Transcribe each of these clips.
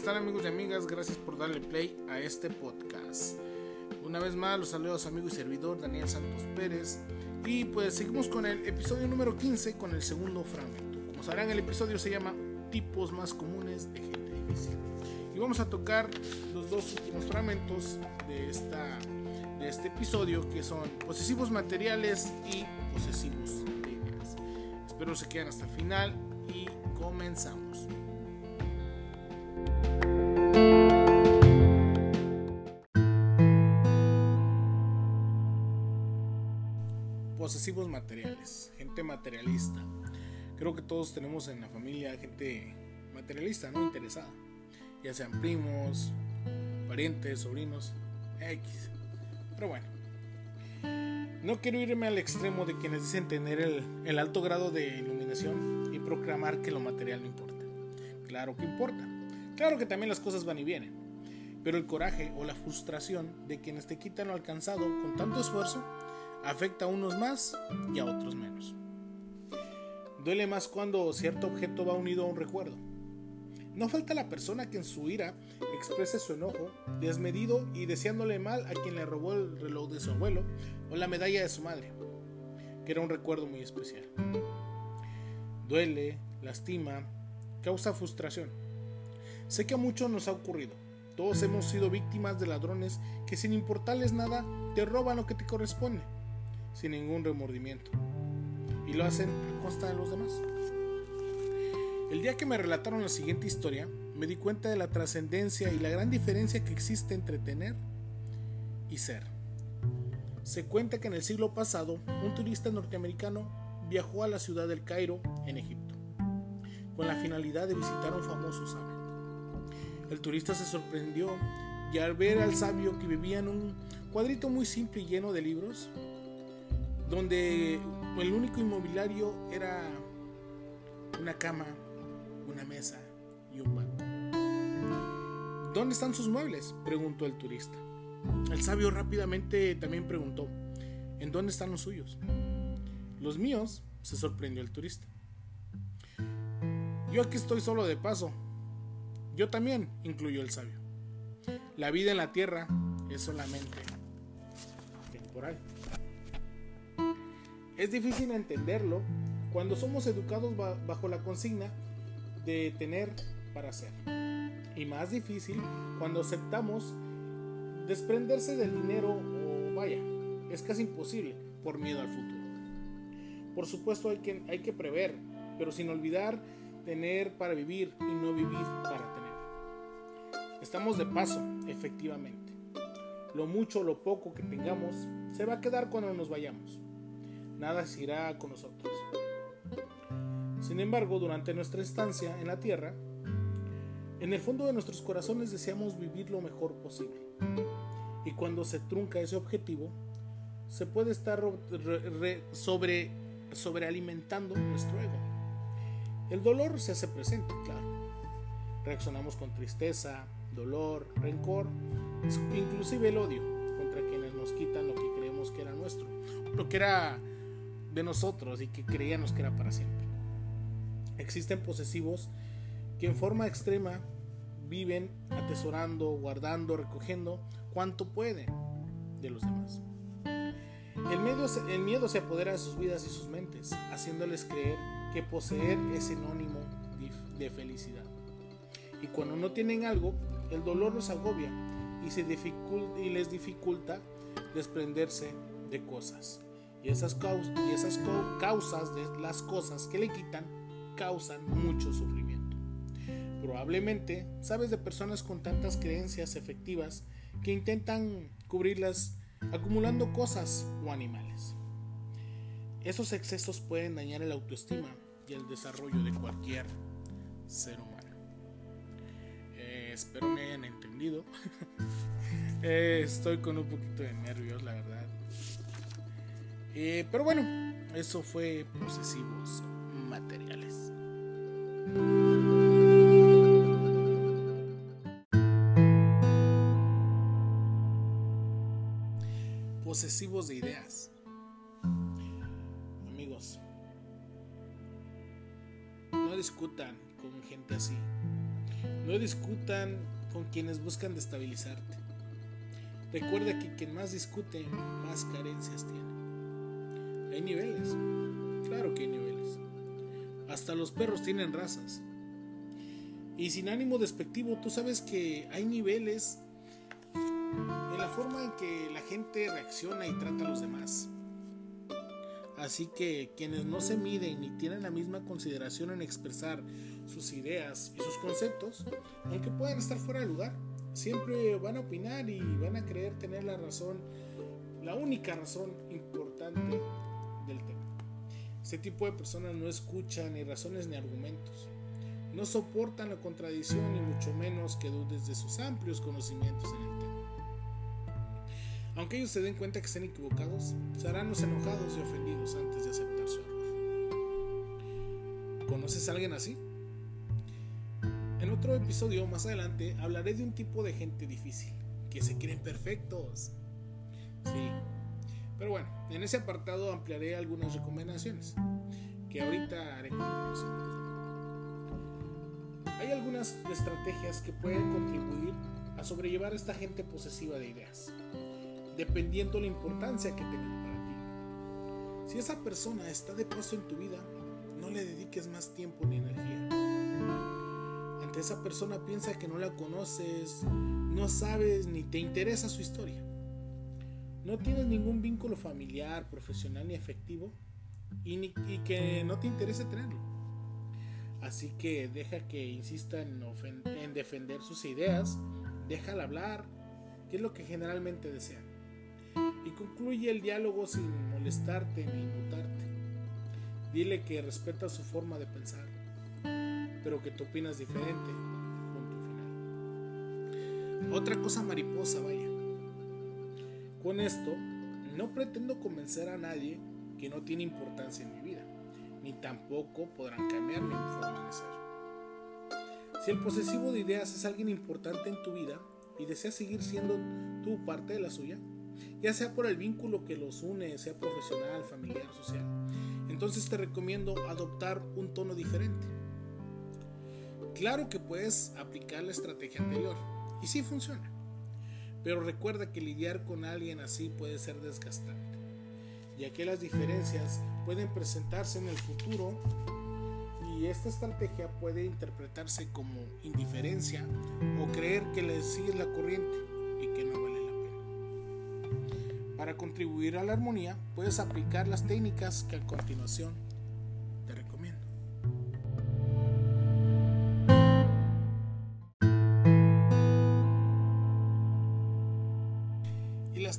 están amigos y amigas? Gracias por darle play a este podcast. Una vez más los saludos a su amigo y servidor Daniel Santos Pérez y pues seguimos con el episodio número 15 con el segundo fragmento. Como sabrán el episodio se llama Tipos más comunes de gente difícil. Y vamos a tocar los dos últimos fragmentos de, esta, de este episodio que son posesivos materiales y posesivos de ideas. Espero se queden hasta el final y comenzamos. Posesivos materiales, gente materialista. Creo que todos tenemos en la familia gente materialista, ¿no? Interesada. Ya sean primos, parientes, sobrinos, X. Pero bueno. No quiero irme al extremo de quienes dicen tener el, el alto grado de iluminación y proclamar que lo material no importa. Claro que importa. Claro que también las cosas van y vienen. Pero el coraje o la frustración de quienes te quitan lo alcanzado con tanto esfuerzo afecta a unos más y a otros menos. Duele más cuando cierto objeto va unido a un recuerdo. No falta la persona que en su ira exprese su enojo desmedido y deseándole mal a quien le robó el reloj de su abuelo o la medalla de su madre, que era un recuerdo muy especial. Duele, lastima, causa frustración. Sé que a muchos nos ha ocurrido. Todos hemos sido víctimas de ladrones que sin importarles nada te roban lo que te corresponde, sin ningún remordimiento. Y lo hacen a costa de los demás. El día que me relataron la siguiente historia, me di cuenta de la trascendencia y la gran diferencia que existe entre tener y ser. Se cuenta que en el siglo pasado, un turista norteamericano viajó a la ciudad del Cairo, en Egipto, con la finalidad de visitar a un famoso sabio. El turista se sorprendió y al ver al sabio que vivía en un cuadrito muy simple y lleno de libros, donde el único inmobiliario era una cama, una mesa y un banco. ¿Dónde están sus muebles? preguntó el turista. El sabio rápidamente también preguntó, ¿en dónde están los suyos? Los míos, se sorprendió el turista. Yo aquí estoy solo de paso. Yo también, incluyó el sabio. La vida en la tierra es solamente temporal. Es difícil entenderlo cuando somos educados bajo la consigna de tener para ser. Y más difícil cuando aceptamos desprenderse del dinero o vaya, es casi imposible por miedo al futuro. Por supuesto hay que, hay que prever, pero sin olvidar tener para vivir y no vivir para tener. Estamos de paso, efectivamente. Lo mucho o lo poco que tengamos se va a quedar cuando nos vayamos. Nada se irá con nosotros. Sin embargo, durante nuestra estancia en la tierra, en el fondo de nuestros corazones deseamos vivir lo mejor posible. Y cuando se trunca ese objetivo, se puede estar sobre, sobrealimentando nuestro ego. El dolor se hace presente, claro. Reaccionamos con tristeza, dolor, rencor, inclusive el odio contra quienes nos quitan lo que creemos que era nuestro, lo que era de nosotros y que creíamos que era para siempre. Existen posesivos que en forma extrema viven atesorando, guardando, recogiendo cuanto pueden de los demás. El miedo, el miedo se apodera de sus vidas y sus mentes, haciéndoles creer que poseer es sinónimo de felicidad. Y cuando no tienen algo, el dolor los agobia y, y les dificulta desprenderse de cosas. Y esas, y esas causas de las cosas que le quitan causan mucho sufrimiento. Probablemente sabes de personas con tantas creencias efectivas que intentan cubrirlas acumulando cosas o animales. Esos excesos pueden dañar el autoestima y el desarrollo de cualquier ser humano. Eh, espero me hayan entendido. Eh, estoy con un poquito de nervios, la verdad. Eh, pero bueno, eso fue posesivos materiales. Posesivos de ideas. Amigos, no discutan con gente así. No discutan con quienes buscan destabilizarte. Recuerda que quien más discute, más carencias tiene. Hay niveles. Claro que hay niveles. Hasta los perros tienen razas. Y sin ánimo despectivo, tú sabes que hay niveles en la forma en que la gente reacciona y trata a los demás. Así que quienes no se miden ni tienen la misma consideración en expresar sus ideas y sus conceptos, aunque puedan estar fuera de lugar, siempre van a opinar y van a creer tener la razón, la única razón importante. Este tipo de personas no escuchan ni razones ni argumentos. No soportan la contradicción y mucho menos que dudes de sus amplios conocimientos en el tema. Aunque ellos se den cuenta que estén equivocados, serán los enojados y ofendidos antes de aceptar su error. ¿Conoces a alguien así? En otro episodio más adelante hablaré de un tipo de gente difícil, que se creen perfectos. Sí. Pero bueno, en ese apartado ampliaré algunas recomendaciones, que ahorita haré Hay algunas estrategias que pueden contribuir a sobrellevar a esta gente posesiva de ideas dependiendo la importancia que tengan para ti. Si esa persona está de paso en tu vida, no le dediques más tiempo ni energía. Ante esa persona piensa que no la conoces, no sabes ni te interesa su historia. No tienes ningún vínculo familiar, profesional ni afectivo y, que no te interese tenerlo. Así que deja que insista en, en defender sus ideas, déjala hablar, que es lo que generalmente desean y concluye el diálogo sin molestarte ni inmutarte. Dile que respeta su forma de pensar, pero que tú opinas diferente. Punto final. Otra cosa mariposa, vaya. Con esto, no pretendo convencer a nadie que no tiene importancia en mi vida, ni tampoco podrán cambiar mi forma de ser. Si el posesivo de ideas es alguien importante en tu vida y deseas seguir siendo tú parte de la suya, ya sea por el vínculo que los une, sea profesional, familiar, social. Entonces te recomiendo adoptar un tono diferente. Claro que puedes aplicar la estrategia anterior y sí funciona, pero recuerda que lidiar con alguien así puede ser desgastante, ya que las diferencias pueden presentarse en el futuro y esta estrategia puede interpretarse como indiferencia o creer que le sigues la corriente y que no vale para contribuir a la armonía, puedes aplicar las técnicas que a continuación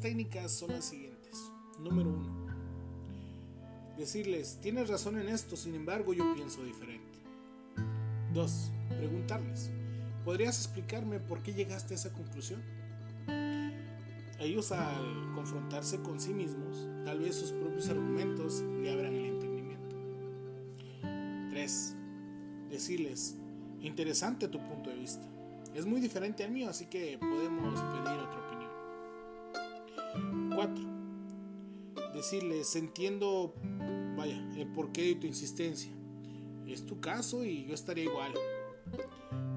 técnicas son las siguientes. Número uno. Decirles, tienes razón en esto, sin embargo yo pienso diferente. 2. Preguntarles, ¿podrías explicarme por qué llegaste a esa conclusión? Ellos al confrontarse con sí mismos, tal vez sus propios argumentos le abran el entendimiento. 3. Decirles, interesante tu punto de vista. Es muy diferente al mío, así que podemos pedir opinión. 4. Decirles, entiendo, vaya, el porqué de tu insistencia. Es tu caso y yo estaría igual.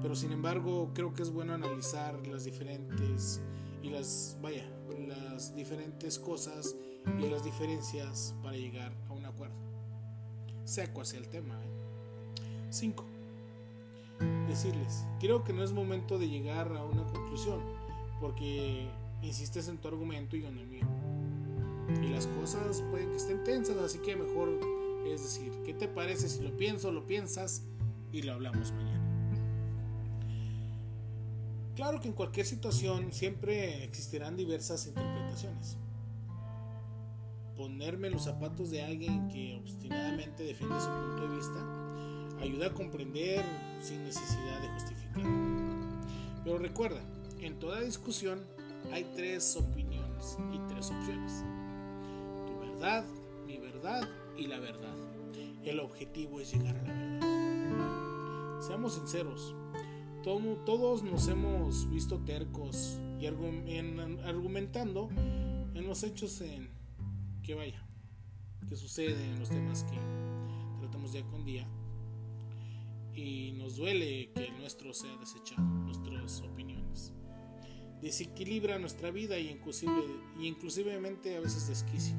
Pero sin embargo, creo que es bueno analizar las diferentes y las, vaya, las diferentes cosas y las diferencias para llegar a un acuerdo. Sea cual sea el tema. 5. ¿eh? Decirles, creo que no es momento de llegar a una conclusión, porque insistes en tu argumento y yo en el mío. Y las cosas pueden que estén tensas, así que mejor es decir, ¿qué te parece si lo pienso, lo piensas y lo hablamos mañana? Claro que en cualquier situación siempre existirán diversas interpretaciones. Ponerme los zapatos de alguien que obstinadamente defiende su punto de vista ayuda a comprender sin necesidad de justificar. Pero recuerda, en toda discusión hay tres opiniones y tres opciones. Tu verdad, mi verdad y la verdad. El objetivo es llegar a la verdad. Seamos sinceros, todos nos hemos visto tercos y argumentando en los hechos en que vaya, que sucede en los temas que tratamos día con día. y nos duele que el nuestro sea desechado, nuestras opiniones. Desequilibra nuestra vida y, inclusive, y a veces desquicia.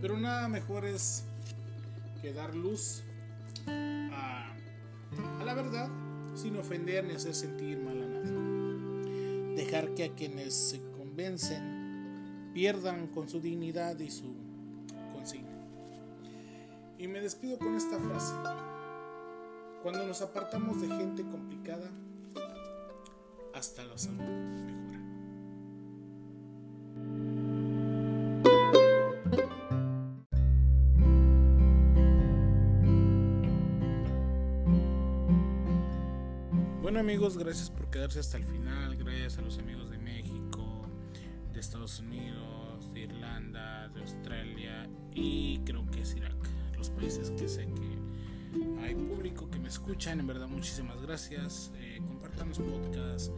Pero nada mejor es que dar luz a, a la verdad sin ofender ni hacer sentir mal a nadie. Dejar que a quienes se convencen pierdan con su dignidad y su consigna. Y me despido con esta frase. Cuando nos apartamos de gente complicada, hasta la salud mejora. Bueno amigos, gracias por quedarse hasta el final. Gracias a los amigos de México, de Estados Unidos, de Irlanda, de Australia y creo que es Irak. Los países que sé que hay público que me escuchan. En verdad, muchísimas gracias. Eh, podcasts.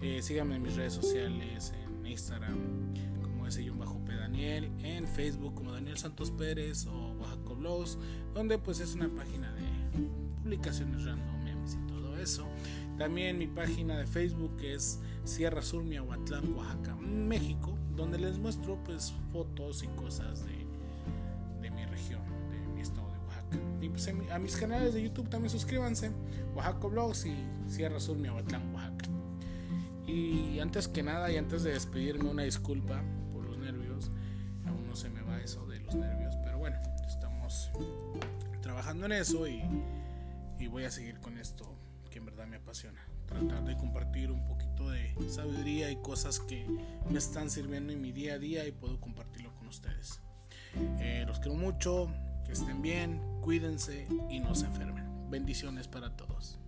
Eh, síganme en mis redes sociales, en Instagram como ese bajo P Daniel, en Facebook como Daniel Santos Pérez o Oaxaco Blogs, donde pues es una página de publicaciones random, memes y todo eso. También mi página de Facebook es Sierra Sur Miahuatlán, Oaxaca, México, donde les muestro pues fotos y cosas de, de mi región, Y pues a mis canales de YouTube también suscríbanse, Oaxaca Blogs y Sierra Sur Miahuatlán, Oaxaca. Y antes que nada y antes de despedirme una disculpa por los nervios, aún no se me va eso de los nervios, pero bueno, estamos trabajando en eso y, y voy a seguir con esto que en verdad me apasiona. Tratar de compartir un poquito de sabiduría y cosas que me están sirviendo en mi día a día y puedo compartirlo con ustedes. Eh, los quiero mucho, que estén bien, cuídense y no se enfermen. Bendiciones para todos.